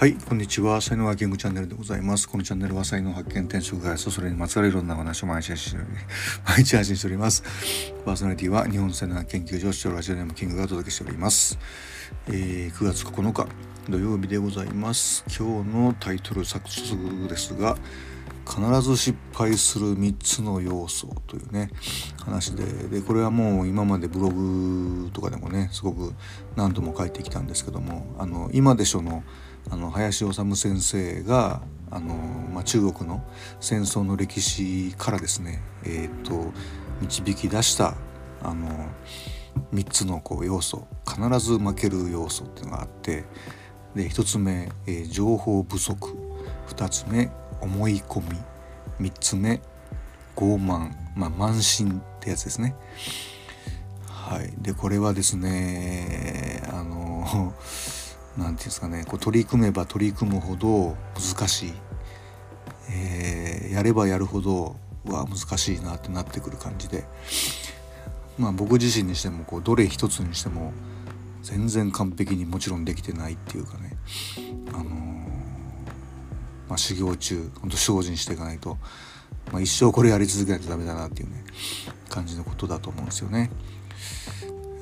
はいこんにちは。才能ハッキングチャンネルでございます。このチャンネルは才能発見転職開発それにまつわるいろんな話を毎日配信して 毎日配信しております。パーソナリティは日本才能研究所視聴ラジオネームキングがお届けしております、えー、9月9日土曜日でございます。今日のタイトル作出ですが必ず失敗する3つの要素というね話で。でこれはもう今までブログとかでもねすごく何度も書いてきたんですけども「あの今でしょの」あの林修先生があの、まあ、中国の戦争の歴史からですね、えーと、導き出したあの3つのこう要素必ず負ける要素っていうのがあってで1つ目、えー、情報不足。2つ目思い込み3つ目傲慢、まあ、慢心ってやつですね。はい、でこれはですねあの何て言うんですかねこう取り組めば取り組むほど難しい、えー、やればやるほどは難しいなってなってくる感じで。まあ僕自身にしてもこうどれ一つにしても全然完璧にもちろんできてないっていうかね。あの、まあ、修行中ほんと精進していかないと、まあ、一生これやり続けないとダメだなっていうね感じのことだと思うんですよね。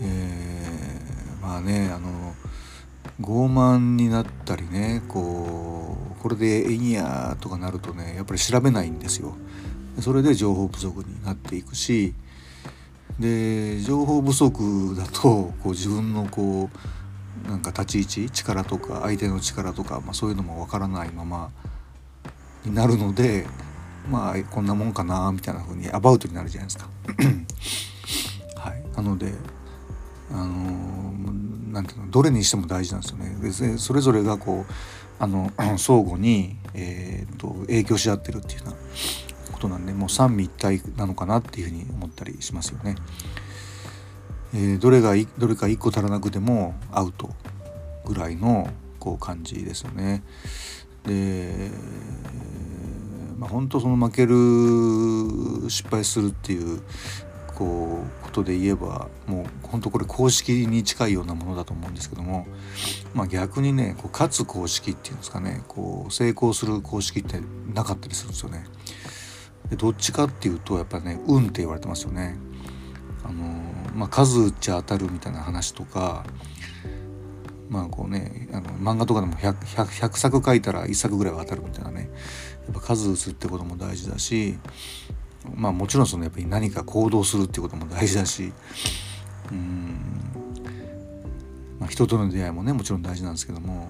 えー、まあねあの傲慢になったりねこうこれでええんやとかなるとねやっぱり調べないんですよ。それで情報不足になっていくしで情報不足だとこう自分のこうなんか立ち位置力とか相手の力とか、まあ、そういうのもわからないままになるのでまあこんなもんかなみたいな風にアバウトになるじゃないですか。はい、なのであのなんていうのどれにしても大事なんですよね。でそれぞれがこうあの 相互に、えーと、影響し合ってるっていうようなことなんでもう三位一体なのかなっていうふうに思ったりしますよね。えー、どれがどれか1個足らなくてもアウトぐらいのこう感じですよね。で、まあ、本当その負ける失敗するっていうこうことで言えばもう本当これ公式に近いようなものだと思うんですけども、まあ、逆にねこう勝つ公式っていうんですかねこう成功する公式ってなかったりするんですよね。でどっちかっていうとやっぱね運って言われてますよね。あのまあ、数打ちゃ当たるみたいな話とかまあこうねあの漫画とかでも 100, 100, 100作書いたら1作ぐらいは当たるみたいなね。やっぱ数打つってことも大事だしまあもちろんそのやっぱり何か行動するってことも大事だしうん。まあ、人との出会いもねもちろん大事なんですけども、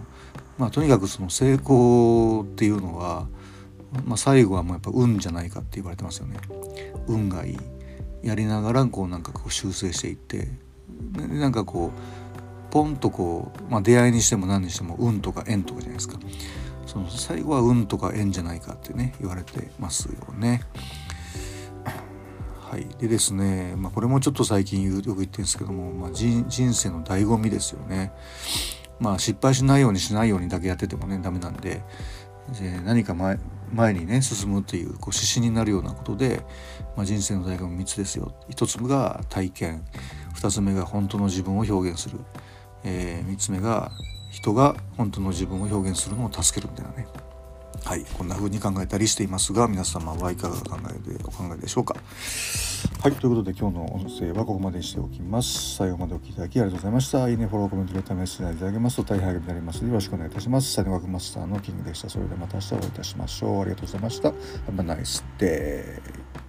まあ、とにかくその成功っていうのは、まあ、最後はもうやっぱ運じゃないかって言われてますよね。運がいい。やりながらこうなんかこう修正していってなんかこうポンとこう、まあ、出会いにしても何にしても運とか縁とかじゃないですか。その最後は運とか縁じゃないかってね言われてますよね。はい、でですね、まあ、これもちょっと最近よく言ってるんですけども、まあ、人生の醍醐味ですよね。まあ失敗しないようにしないようにだけやっててもねダメなんでで何か前前にね進むっていうこう指針になるようなことで、まあ、人生の醍醐味3つですよ。1つ目が体験。2つ目が本当の自分を表現する、えー、3つ目が人が本当の自分を表現するのを助けるみたいなね。はいこんな風に考えたりしていますが皆様はいかが考えでお考えでしょうか。はいということで今日の音声はここまでにしておきます。最後までお聴きいただきありがとうございました。いいねフォローコメントレターメッセージいただけますと大変励みになります。よろしくお願いいたします。サイドワークマスターのキングでした。それではまた明日お会いいたしましょう。ありがとうございました。Have a nice day